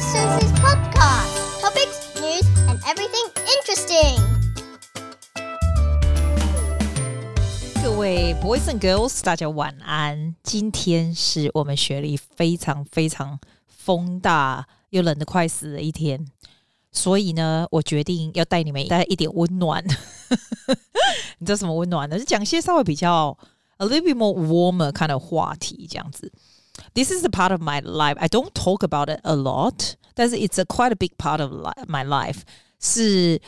Sister Susie's podcast. Topics, news, and everything interesting. 各位 boys and girls，大家晚安。今天是我们学历非常非常风大又冷得快死的一天，所以呢，我决定要带你们带一点温暖。你知道什么温暖呢？是讲些稍微比较 a little bit more warmer kind of 话题这样子。This is a part of my life. I don't talk about it a lot，但是 it's a quite a big part of li my life。是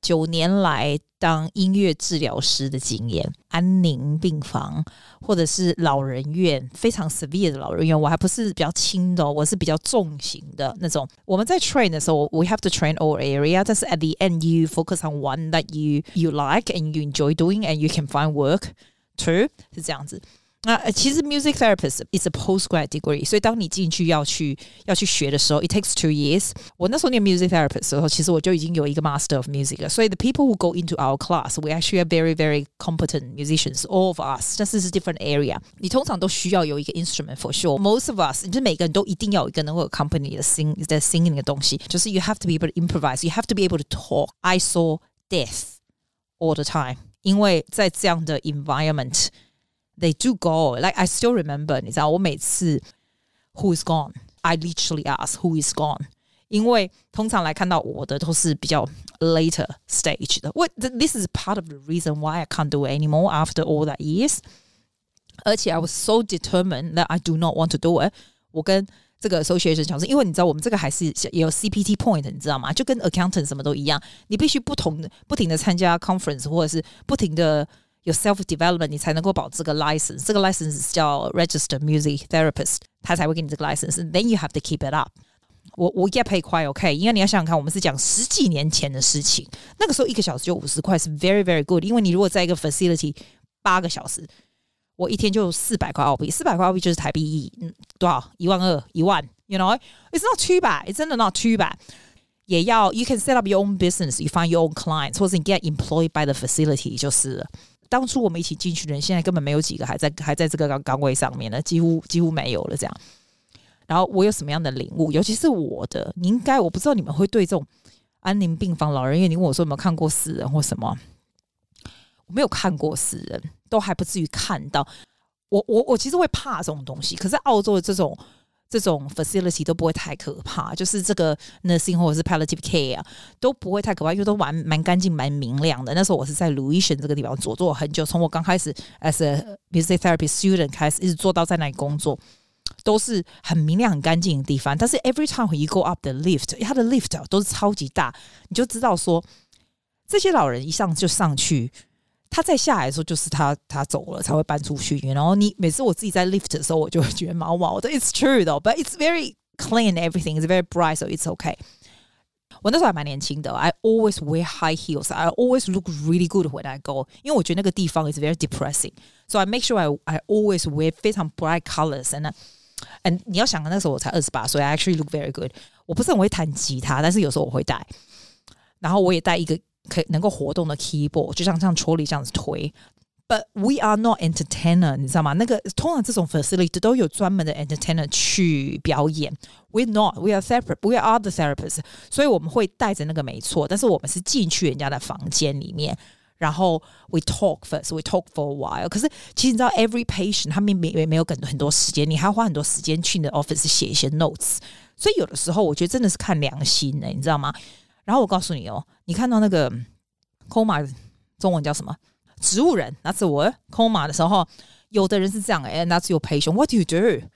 九年来当音乐治疗师的经验，安宁病房或者是老人院，非常 severe 的老人院，我还不是比较轻的、哦，我是比较重型的那种。我们在 train 的时候，we have to train all area，但是 at the end you focus on one that you you like and you enjoy doing and you can find work to 是这样子。 那、呃、其实 music therapist is a postgrad degree，所以当你进去要去要去学的时候，it takes two years。我那时候念 music therapist 的时候，其实我就已经有一个 master of music 了。所以 the people who go into our class, we actually are very very competent musicians, all of us。但是是 different area。你通常都需要有一个 instrument for sure。Most of us，就是每个人都一定要有一个能够 accompany 的 sing 的 singing 的东西，就是 you have to be able to improvise, you have to be able to talk. I saw death all the time，因为在这样的 environment。 they do go. Like I still remember，你知道，我每次 Who is gone? I literally ask Who is gone? 因为通常来看到我的都是比较 later stage 的。What this is part of the reason why I can't do it anymore after all that years。而且 I was so determined that I do not want to do it。我跟这个 association 讲是，因为你知道我们这个还是也有 CPD point，你知道吗？就跟 accountant 什么都一样，你必须不同不停的参加 conference 或者是不停的有 self development，你才能够保这个 license。这个 license 叫 registered music therapist，他才会给你这个 license。Then you have to keep it up。我我 get pay 快 OK，因为你要想想看，我们是讲十几年前的事情，那个时候一个小时就五十块是 very very good。因为你如果在一个 facility 八个小时，我一天就四百块澳币，四百块澳币就是台币一嗯多少一万二一万，you know，it's not too bad，it's 真的 not too bad。也要 you can set up your own business，you find your own clients，或者你 get employed by the facility 就是了。 当初我们一起进去的人，现在根本没有几个还在还在这个岗岗位上面呢，几乎几乎没有了。这样，然后我有什么样的领悟？尤其是我的，你应该我不知道你们会对这种安宁病房、老人院，你问我说有没有看过死人或什么？我没有看过死人，都还不至于看到。我我我其实会怕这种东西，可是澳洲的这种。这种 facility 都不会太可怕，就是这个 nursing 或者是 palliative care 啊，都不会太可怕，因为都蛮蛮干净、蛮明亮的。那时候我是在 Louisian 这个地方做做很久，从我刚开始 as a music therapy student 开始，一直做到在那里工作，都是很明亮、很干净的地方。但是 every time 一 go up the lift，它的 lift 都是超级大，你就知道说这些老人一上就上去。他再下来的时候，就是他他走了才会搬出去。然后你每次我自己在 lift 的时候，我就会觉得毛毛的。It's true though, but it's very clean. Everything is very bright, so it's okay. 我那时候还蛮年轻的，I always wear high heels. I always look really good when I go，因为我觉得那个地方 is very depressing. So I make sure I I always wear 非常 bright colors and and 你要想那时候我才二十八岁，I actually look very good。我不是很会弹吉他，但是有时候我会带，然后我也带一个。 可以能够活动的 keyboard，就像像戳里这样子推。But we are not entertainer，你知道吗？那个通常这种 facility 都有专门的 entertainer 去表演。We're not, we are separate, we are the therapists。所以我们会带着那个没错，但是我们是进去人家的房间里面，然后 we talk first, we talk for a while。可是其实你知道，every patient 他们没没有很很多时间，你还要花很多时间去你的 office 写一些 notes。所以有的时候我觉得真的是看良心的，你知道吗？然后我告诉你哦，你看到那个 coma 中文叫什么？植物人。那是我 coma 的时候，有的人是这样哎，那是有 patient。What do you do？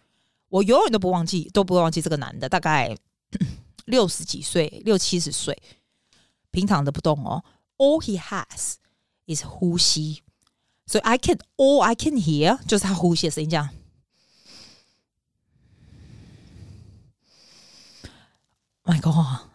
我永远都不忘记，都不会忘记这个男的，大概 六十几岁，六七十岁，平躺的不动哦。All he has is 呼吸，所以 I can all I can hear 就是他呼吸的声音，这样。My God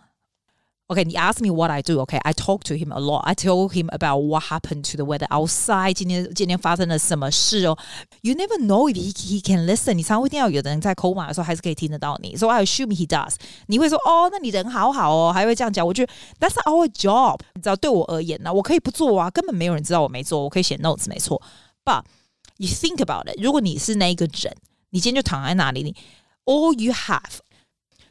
God！Okay, he asked me what I do. Okay, I talk to him a lot. I tell him about what happened to the weather outside. 今天今天发生了什么事哦？You never know if he he can listen. 你常会听到有的人在 coma 的时候还是可以听得到你。So I assume he does. 你会说哦，那你人好好哦，还会这样讲。我觉得 That's our job. 你知道，对我而言呢，我可以不做啊，根本没有人知道我没做，我可以写 notes 没错。But you think about it. 如果你是那一个人，你今天就躺在那里，你 all you have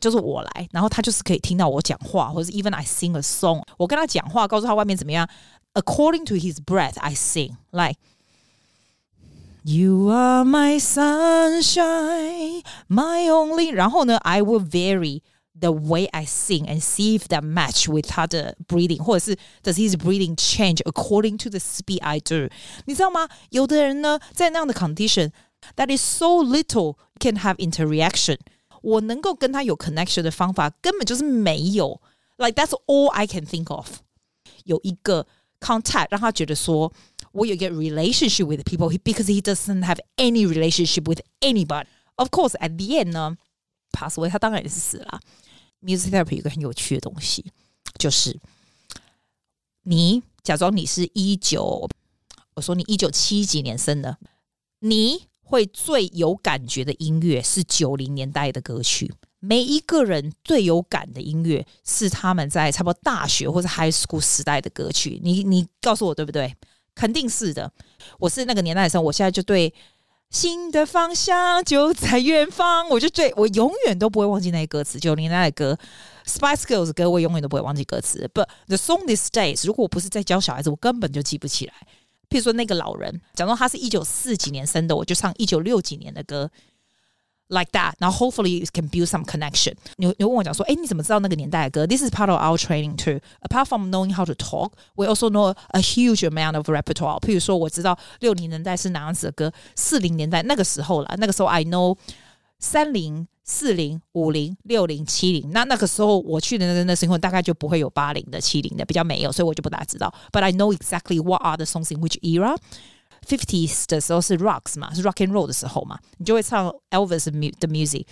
就是我来，然后他就是可以听到我讲话，或者 even I sing a song，我跟他讲话，告诉他外面怎么样。According to his breath, I sing like. You are my sunshine, my only. 然后呢，I will vary the way I sing and see if that match with 他的 breathing，或者是 does his breathing change according to the speed I do？你知道吗？有的人呢，在那样的 condition that is so little can have interaction， 我能够跟他有 connection 的方法根本就是没有。Like that's all I can think of。有一个 contact 让他觉得说。我有一个 relationship with people because he doesn't have any relationship with anybody. Of course, at the end 呢，pass away 他当然也是死了。Music therapy 有一个很有趣的东西，就是你假装你是一九，我说你一九七几年生的，你 会最有感觉的音乐是九零年代的歌曲。每一个人最有感的音乐是他们在差不多大学或者 high school 时代的歌曲。你你告诉我对不对？肯定是的，我是那个年代的时候，我现在就对新的方向就在远方，我就对我永远都不会忘记那些歌词。九零年代的歌，Spice Girls 歌，我永远都不会忘记歌词。But the song these days，如果我不是在教小孩子，我根本就记不起来。譬如说那个老人，假如他是一九四几年生的，我就唱一九六几年的歌。like that. 然后 hopefully, you can build some connection. 你你问我讲说，哎，你怎么知道那个年代的歌？This is part of our training too. Apart from knowing how to talk, we also know a huge amount of repertoire. 譬如说，我知道六零年代是哪样子的歌，四零年代那个时候了，那个时候 I know 三零、四零、五零、六零、七零。那那个时候我去的那那时候大概就不会有八零的、七零的，比较没有，所以我就不大知道。But I know exactly what are the songs in which era. Fifties 的时候是 rocks 嘛，是 rock and roll 的时候嘛，你就会唱 Elvis 的 music。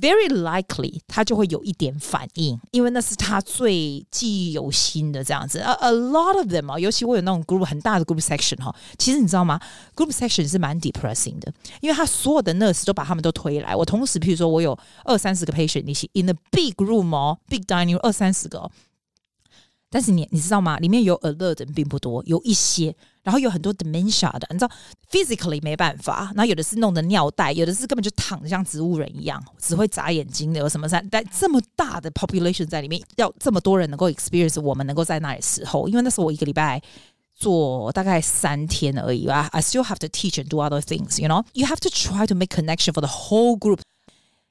Very likely，他就会有一点反应，因为那是他最记忆犹新的这样子。A a lot of them 啊，尤其我有那种 group 很大的 group section 哈，其实你知道吗？group section 是蛮 depressing 的，因为他所有的 nurse 都把他们都推来。我同时，譬如说我有二三十个 patient 一起 in the big room 哦，big dining room 二三十个。但是你你知道吗？里面有 alert 的并不多，有一些，然后有很多 dementia 的，你知道 physically 没办法，然后有的是弄的尿袋，有的是根本就躺着像植物人一样，只会眨眼睛的，有什么在？在这么大的 population 在里面，要这么多人能够 experience 我们能够在那里时候，因为那时候我一个礼拜做大概三天而已啊，I still have to teach and do other things，you know，you have to try to make connection for the whole group。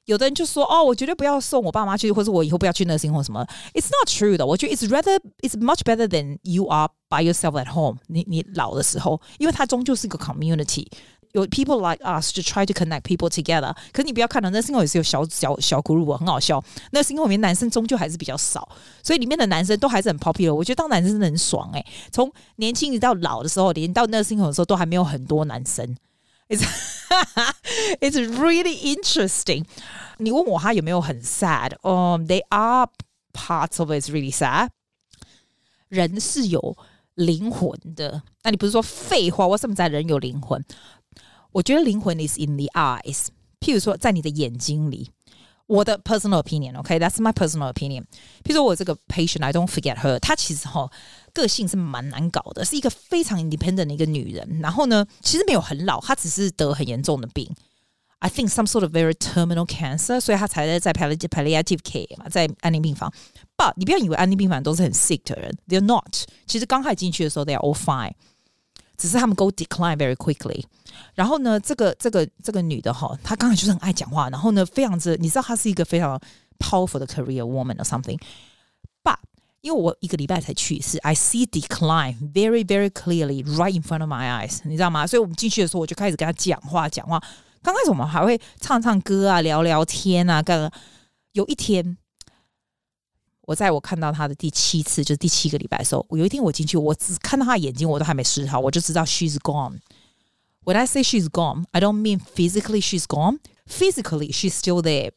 有的人就说哦，我绝对不要送我爸妈去，或者我以后不要去那星或什么。It's not true 的，我觉得 It's rather it's much better than you are by yourself at home 你。你老的时候，因为它终究是一个 community，有 people like us to try to connect people together。可是你不要看到那星也是有小小小 group，很好笑。那星里面男生终究还是比较少，所以里面的男生都还是很 popular。我觉得当男生真的很爽哎，从年轻直到老的时候，连到那星的时候都还没有很多男生。It's it's really interesting. 你问我他有没有很 sad？哦、um,，they are parts of it is really sad。人是有灵魂的，那你不是说废话？我怎么在人有灵魂？我觉得灵魂 is in the eyes。譬如说，在你的眼睛里。我的 personal opinion，OK，that's、okay? my personal opinion。譬如说我这个 patient，I don't forget her，她其实哈 个性是蛮难搞的，是一个非常 independent 的一个女人。然后呢，其实没有很老，她只是得很严重的病。I think some sort of very terminal cancer，所以她才在在 palliative care 嘛，在安宁病房。But 你不要以为安宁病房都是很 sick 的人，they're not。其实刚开始进去的时候，they are all fine。只是他们 go decline very quickly。然后呢，这个这个这个女的哈，她刚才就是很爱讲话，然后呢，非常之，你知道她是一个非常 powerful 的 career woman or something。But 因为我一个礼拜才去一次，I see decline very very clearly right in front of my eyes，你知道吗？所以我们进去的时候，我就开始跟她讲话讲话。刚开始我们还会唱唱歌啊，聊聊天啊，干。有一天。我在我看到他的第七次，就是第七个礼拜的时候，我有一天我进去，我只看到他的眼睛，我都还没试好，我就知道 she's gone。When I say she's gone, I don't mean physically she's gone. Physically she's still there，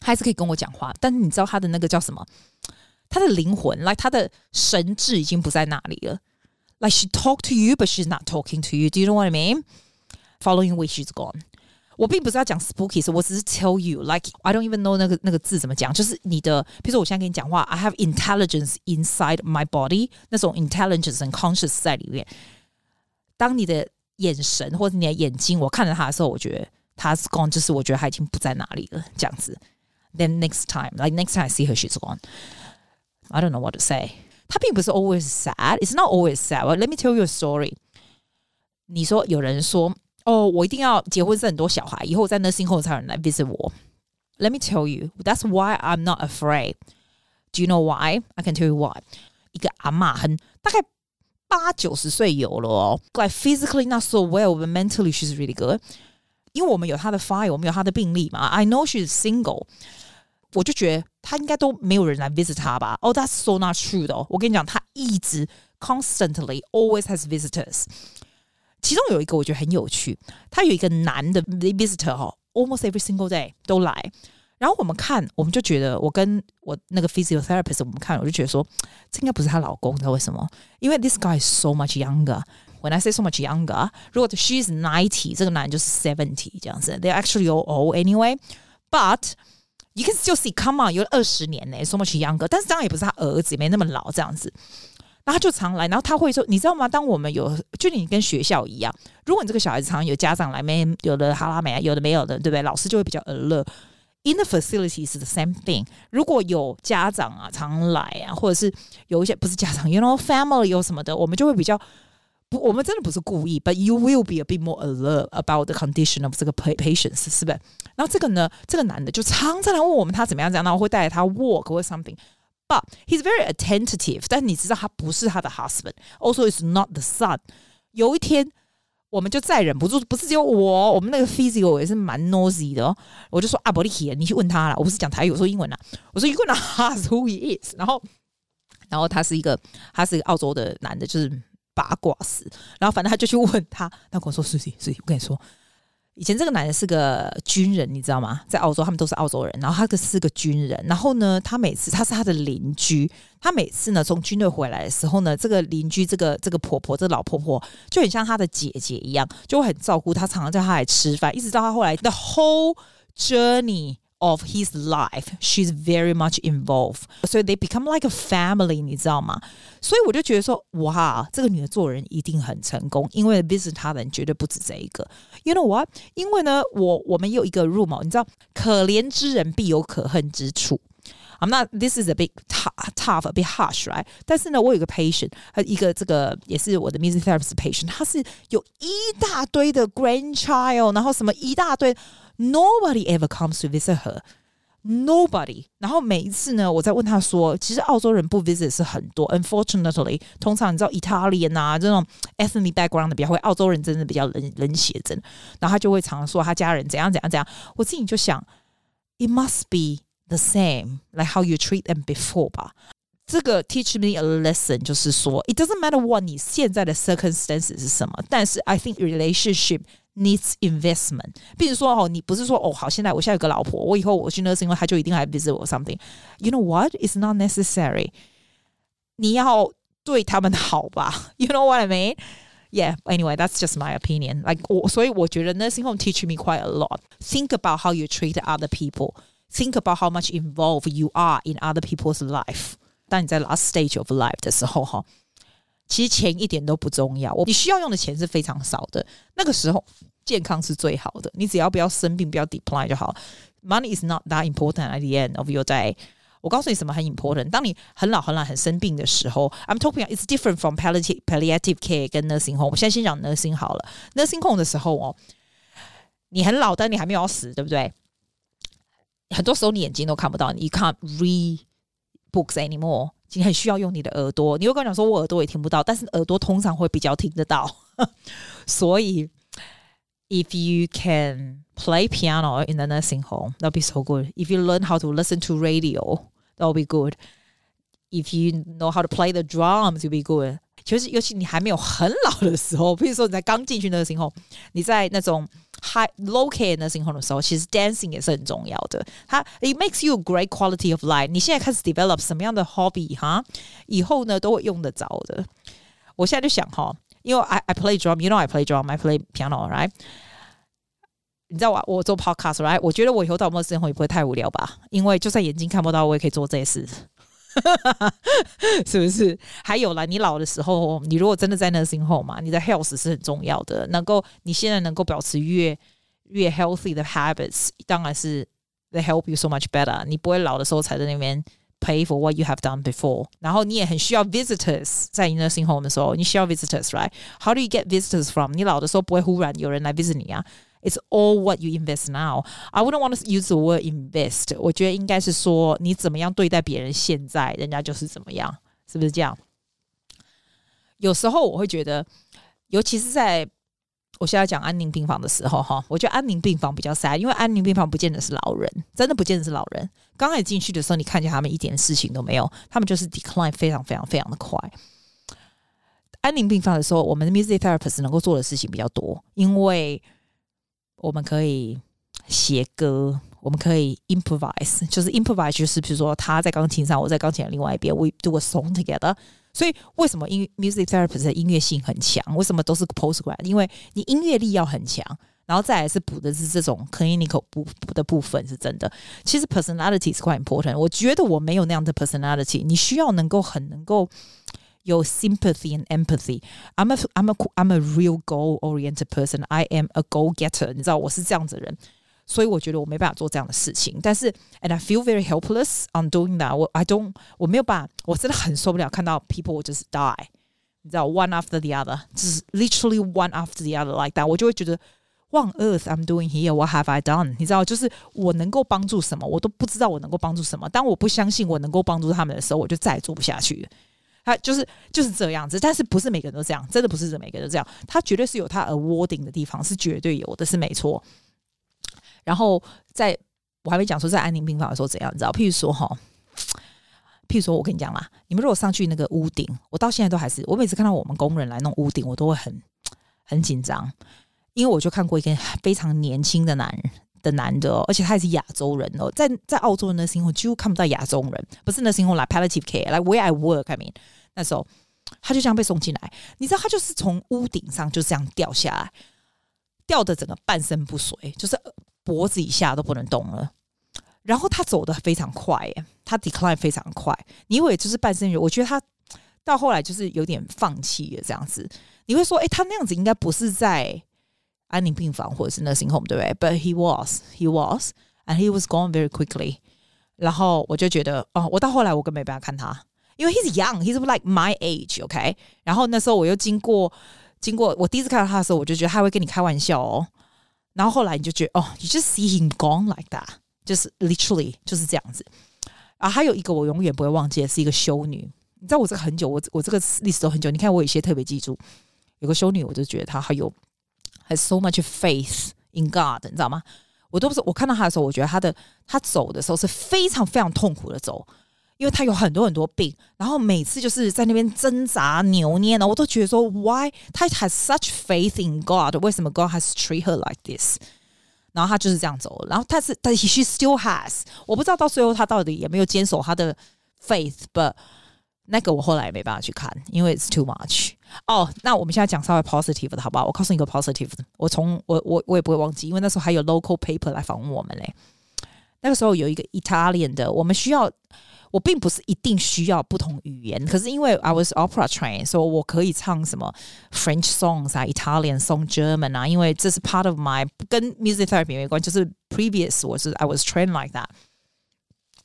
还是可以跟我讲话，但是你知道他的那个叫什么？ 他的灵魂，like 他的神智已经不在那里了。Like she talk to you, but she's not talking to you. Do you know what I mean? Following which she's gone. 我并不是要讲 spooky，我只是 tell you like I don't even know 那个那个字怎么讲，就是你的，比如说我现在跟你讲话，I have intelligence inside my body，那种 intelligence and conscious 在里面。当你的眼神或者你的眼睛，我看着他的时候，我觉得他是 gone，就是我觉得他已经不在哪里了，这样子。 Then next time, like next time I see her, she's gone. I don't know what to say. 她并不是 always sad. It's not always sad. Well, let me tell you a story. 你说有人说哦，我一定要结婚生很多小孩，以后在那星后才有人来 visit 我。Let me tell you, that's why I'm not afraid. Do you know why? I can tell you why. 一个阿嬷很大概八九十岁有了哦，like physically not so well, but mentally she's really good. 因为我们有她的 file，我们有她的病历嘛。I know she's single， 我就觉得她应该都没有人来 visit 她吧。Oh, that's so not true 的。我跟你讲，她一直 constantly always has visitors。其中有一个我觉得很有趣，他有一个男的 visitor 哈，almost every single day 都来。然后我们看，我们就觉得，我跟我那个 physiotherapist 我们看，我就觉得说，这应该不是她老公，你知道为什么？因为 this guy is so much younger。When I say so much younger，如果 she's ninety，这个男就是 seventy 这样子。They're actually all old anyway。 But you can still see，come on，有二十年呢，so much younger。但是这样也不是他儿子，也没那么老这样子。然后他就常来，然后他会说，你知道吗？当我们有，就你跟学校一样，如果你这个小孩子常有家长来，没有的哈拉美，有的没有的，对不对？老师就会比较 alert。In the facility is the same thing。如果有家长啊常来啊，或者是有一些不是家长，you know family 有什么的，我们就会比较不，我们真的不是故意，but you will be a bit more alert about the condition of 这个 patients，是不是？然后这个呢，这个男的就常常来问我们他怎么样，这样，然后会带着他 walk 或 something。But he's very attentive，但你知道他不是他的 husband，also is not the son。有一天，我们就再忍不住，不是只有我，我们那个 physio 也是蛮 nosy 的。我就说啊，伯利奇，你去问他了。我不是讲台语，我说英文啊。我说 You gonna ask who he is？然后，然后他是一个，他是一个澳洲的男的，就是 八卦死。然后反正他就去问他，他跟我说：“是是是，我跟你说。”以前这个男人是个军人，你知道吗？在澳洲，他们都是澳洲人。然后他可是个军人。然后呢，他每次他是他的邻居。他每次呢从军队回来的时候呢，这个邻居这个这个婆婆，这老婆婆就很像他的姐姐一样，就会很照顾他，常常叫他来吃饭，一直到他后来的 whole journey。of his life, she's very much involved. So they become like a family，你知道吗？所以我就觉得说，哇，这个女的做人一定很成功，因为 visit 她的人绝对不止这一个。You know what？因为呢，我我们有一个 room，你知道，可怜之人必有可恨之处。I'm not. This is a bit tough, a bit harsh, right? 但是呢，我有个 patient，呃，一个这个也是我的 music therapist patient，他是有一大堆的 grandchild，然后什么一大堆。 Nobody ever comes to visit her. Nobody。然后每一次呢，我在问他说，其实澳洲人不 visit 是很多。Unfortunately，通常你知道 Italian 啊这种 ethnic background 的比较会，澳洲人真的比较冷冷血，真的。然后他就会常说他家人怎样怎样怎样。我自己就想，It must be the same like how you treat them before 吧。这个 teach me a lesson，就是说，it doesn't matter what 你现在的 circumstances 是什么，但是 I think relationship needs investment。比如说哦，你不是说哦好，现在我现在有个老婆，我以后我去那是因为他就一定来 visit 我 something。You know what? It's not necessary。你要对他们好吧？You know what I mean? Yeah. Anyway, that's just my opinion. Like 我，所以我觉得 nursing home teach me quite a lot. Think about how you treat other people. Think about how much involved you are in other people's life. 当你在 last stage of life 的时候，哈。 其实钱一点都不重要，我你需要用的钱是非常少的。那个时候健康是最好的，你只要不要生病，不要 decline 就好。Money is not that important at the end of your day。我告诉你什么很 important。当你很老很老很生病的时候，I'm talking it's different from palliative palliative care 跟 nursing home。我现在先讲 nursing 好了。nursing home 的时候哦，你很老，但你还没有死，对不对？很多时候你眼睛都看不到，你 can't read books anymore。你很需要用你的耳朵，你会跟我讲说，我耳朵也听不到，但是耳朵通常会比较听得到。所以，if you can play piano in the nursing home, that'll be so good. If you learn how to listen to radio, that'll be good. If you know how to play the drums, you'll be good. 其实，尤其你还没有很老的时候，比如说你在刚进去那个时候，你在那种 high low care 那时候的时候，其实 dancing 也是很重要的。它 it makes you a great quality of life。你现在开始 develop 什么样的 hobby 哈，以后呢都会用得着的。我现在就想哈，因为 I I play drum，you know I play drum，I play piano，right？你知道我我做 podcast，right？我觉得我以后到末生活也不会太无聊吧，因为就算眼睛看不到，我也可以做这些事。是不是？还有啦，你老的时候，你如果真的在 nursing home，嘛，你的 health 是很重要的。能够你现在能够保持越越 healthy 的 habits，当然是 they help you so much better。你不会老的时候才在那边 pay for what you have done before。然后你也很需要 visitors 在 nursing home 的时候，你需要 visitors，right？How do you get visitors from？你老的时候不会忽然有人来 visit 你啊。It's all what you invest now. I wouldn't want to use the word invest. 我觉得应该是说你怎么样对待别人，现在人家就是怎么样，是不是这样？有时候我会觉得，尤其是在我现在讲安宁病房的时候，哈，我觉得安宁病房比较 sad，因为安宁病房不见得是老人，真的不见得是老人。刚开始进去的时候，你看见他们一点事情都没有，他们就是 decline 非常非常非常的快。安宁病房的时候，我们的 music therapist 能够做的事情比较多，因为我们可以写歌，我们可以 improvise，就是 improvise，就是比如说他在钢琴上，我在钢琴的另外一边，we do a song together。所以为什么音 music therapist 的音乐性很强？为什么都是 postgrad？因为你音乐力要很强，然后再来是补的是这种 clinical 补补的部分是真的。其实 personality 是 quite important。我觉得我没有那样的 personality，你需要能够很能够。有 sympathy and empathy. I'm a I'm a I'm a real goal oriented person. I am a goal getter. 你知道我是这样子的人，所以我觉得我没办法做这样的事情。但是，and I feel very helpless on doing that. 我 I don't 我没有办法，我真的很受不了看到 people just die. 你知道，one after the other，就是 literally one after the other like that，我就会觉得 What on earth I'm doing here? What have I done? 你知道，就是我能够帮助什么，我都不知道我能够帮助什么。当我不相信我能够帮助他们的时候，我就再也做不下去了。 他就是就是这样子，但是不是每个人都这样，真的不是每个人都这样。他绝对是有他 awarding 的地方，是绝对有的，是没错。然后在我还没讲说在安宁病房的时候怎样，你知道？譬如说哈，譬如说我跟你讲啦，你们如果上去那个屋顶，我到现在都还是，我每次看到我们工人来弄屋顶，我都会很很紧张，因为我就看过一个非常年轻的男人。的男的，而且他也是亚洲人哦，在在澳洲的时候几乎看不到亚洲人，不是那时候来 palliative care，来 where I work，I mean，那时候他就这样被送进来，你知道他就是从屋顶上就这样掉下来，掉的整个半身不遂，就是脖子以下都不能动了。然后他走的非常快，他 decline 非常快。你以为就是半身我觉得他到后来就是有点放弃了这样子。你会说，哎，他那样子应该不是在。安宁病房或者是 nursing home，对不对？But he was, he was, and he was gone very quickly。然后我就觉得，哦，我到后来我根本没办法看他，因为 he's young, he's like my age, OK。然后那时候我又经过经过，我第一次看到他的时候，我就觉得他会跟你开玩笑哦。然后后来你就觉得，哦，you just see him gone like that，就是 literally 就是这样子。啊，还有一个我永远不会忘记的是一个修女。你知道我这个很久，我我这个历史都很久。你看我有些特别记住，有个修女，我就觉得她还有。 has so much faith in God，你知道吗？我都不是我看到他的时候，我觉得他的他走的时候是非常非常痛苦的走，因为他有很多很多病，然后每次就是在那边挣扎扭捏呢，我都觉得说，Why 他 has such faith in God？为什么 God has treat her like this？然后他就是这样走，然后他是但 she still has，我不知道到最后他到底有没有坚守他的 faith，but 那个我后来也没办法去看，因为 it's too much。 哦，那我们现在讲稍微 positive 的好不好？我告诉你一个 positive 的，我从我我我也不会忘记，因为那时候还有 local paper 来访问我们嘞。那个时候有一个 Italian 的，我们需要，我并不是一定需要不同语言，可是因为 I was opera trained，所以我可以唱什么 French songs 啊，Italian song、German 啊，因为这是 part of my 跟 music therapy 没关，就是 previous 我是 I was trained like that。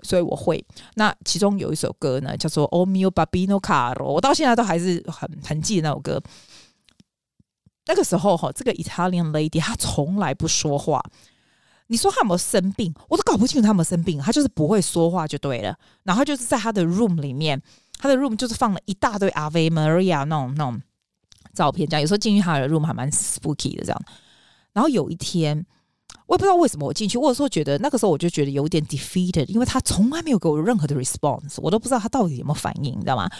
所以我会，那其中有一首歌呢，叫做《O mio babino caro》，我到现在都还是很很记得那首歌。那个时候哈，这个 Italian lady 她从来不说话。你说她有没有生病？我都搞不清楚她有没有生病。她就是不会说话就对了。然后就是在她的 room 里面，她的 room 就是放了一大堆 Ave Maria 那种那种照片，这样有时候进去她的 room 还蛮 spooky 的这样。然后有一天。我也不知道为什么我进去，或者说觉得那个时候我就觉得有点 defeated，因为他从来没有给我任何的 response，我都不知道他到底有没有反应，你知道吗？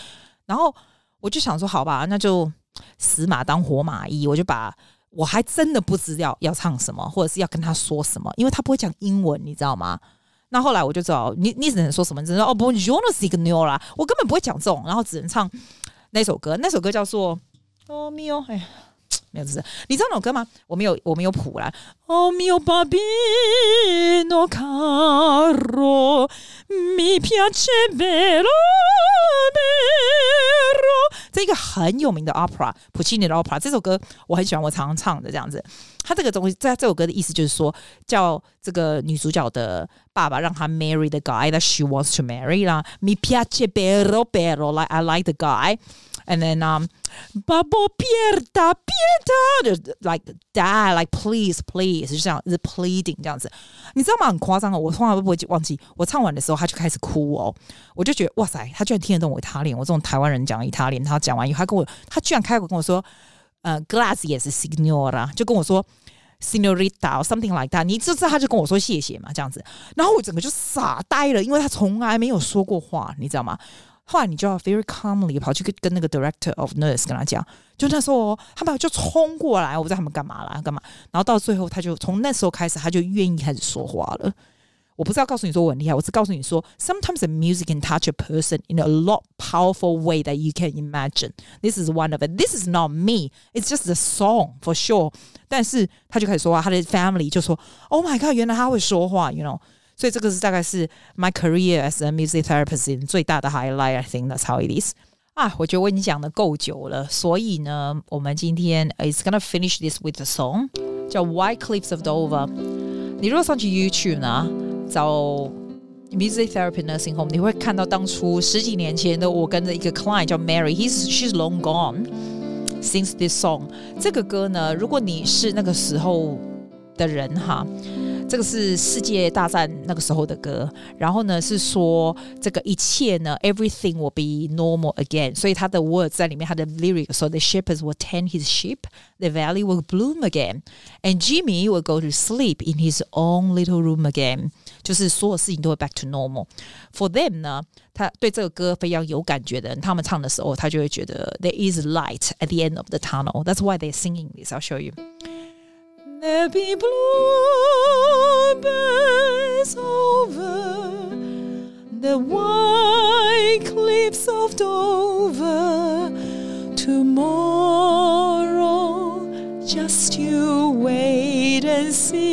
然后我就想说，好吧，那就死马当活马医，我就把我还真的不知道要唱什么，或者是要跟他说什么，因为他不会讲英文，你知道吗？那后来我就知道，你你只能说什么？只能说哦不，you wanna sing new 啦，我根本不会讲这种，然后只能唱那首歌，那首歌叫做哦咪哦，哎呀。没有字，你知道那首歌吗？我没有，我没有谱啦。Oh mio babbino caro, mi piacevero vero。这个很有名的 opera，普契尼的 opera，这首歌我很喜欢，我常常唱的这样子。他这个东西，在这首歌的意思就是说，叫这个女主角的爸爸让她 marry the guy that she wants to marry 啦。Mi piacevero vero, like I like the guy, and then um Babbo Pierda Pierda. like dad like please please 就这样，是 pleading 这样子，你知道吗？很夸张哦，我从来都不会忘记，我唱完的时候他就开始哭哦，我就觉得哇塞，他居然听得懂我他利我这种台湾人讲意大利，他讲完以后，他跟我，他居然开口跟我说，呃，glass 也是 signora，就跟我说。Senorita or something like that，你知道他就跟我说谢谢嘛，这样子，然后我整个就傻呆了，因为他从来没有说过话，你知道吗？后来你就要 very calmly 跑去跟跟那个 director of nurse 跟他讲，就那时候他们就冲过来，我不知道他们干嘛啦，干嘛。然后到最后，他就从那时候开始，他就愿意开始说话了。我不是要告诉你说我很厉害，我是告诉你说，sometimes the music can touch a person in a lot powerful way that you can imagine. This is one of it. This is not me. It's just a song for sure. 但是他就开始说话，他的 family 就说，Oh my god，原来他会说话，you know。 所以这个是大概是 my career as a music therapist 最大的 highlight. I think that's how it is. 啊，我觉得我已经讲的够久了，所以呢，我们今天 is gonna finish this with a song，叫 White Cliffs of Dover。你如果上去 YouTube 呢，找 music therapy nursing home，你会看到当初十几年前的我跟着一个 client 叫 Mary，he's she's long gone since this song。这个歌呢，如果你是那个时候的人哈。 这个是世界大战那个时候的歌，然后呢是说这个一切呢，everything will be normal again。所以他的 words 在里面，他的 lyric 说，the shepherds will tend his sheep，the valley will bloom again，and Jimmy will go to sleep in his own little room again。就是所有事情都会 back to normal。For them 呢，他对这个歌非常有感觉的人，他们唱的时候，他就会觉得 there is light at the end of the tunnel。That's why they're singing this. I'll show you. There be bluebirds over the white cliffs of Dover. Tomorrow, just you wait and see.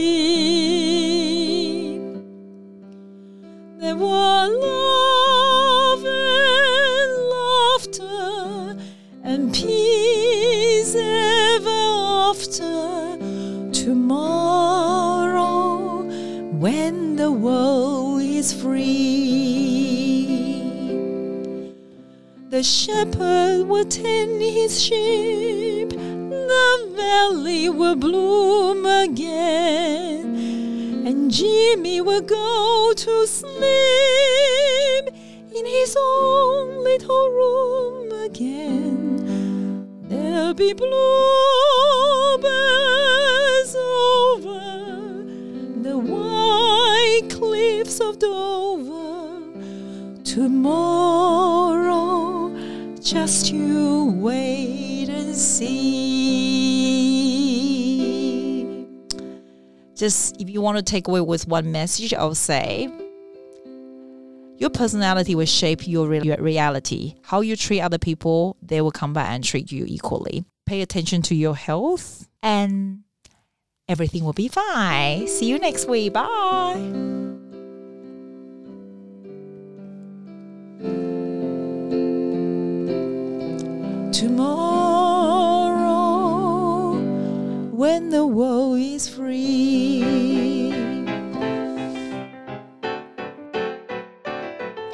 There were love and laughter and peace ever after when the world is free. The shepherd will tend his sheep, the valley will bloom again, and Jimmy will go to sleep in his own little room again. There'll be bluebirds of Dover. Tomorrow, just you wait and see. Just if you want to take away with one message, I'll say your personality will shape your, re- your reality. How you treat other people, they will come back and treat you equally. Pay attention to your health, and everything will be fine. See you next week. Bye. Tomorrow, when the world is free.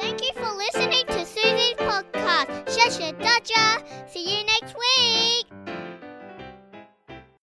Thank you for listening to Susie's podcast. Shasha Dodger. See you next week.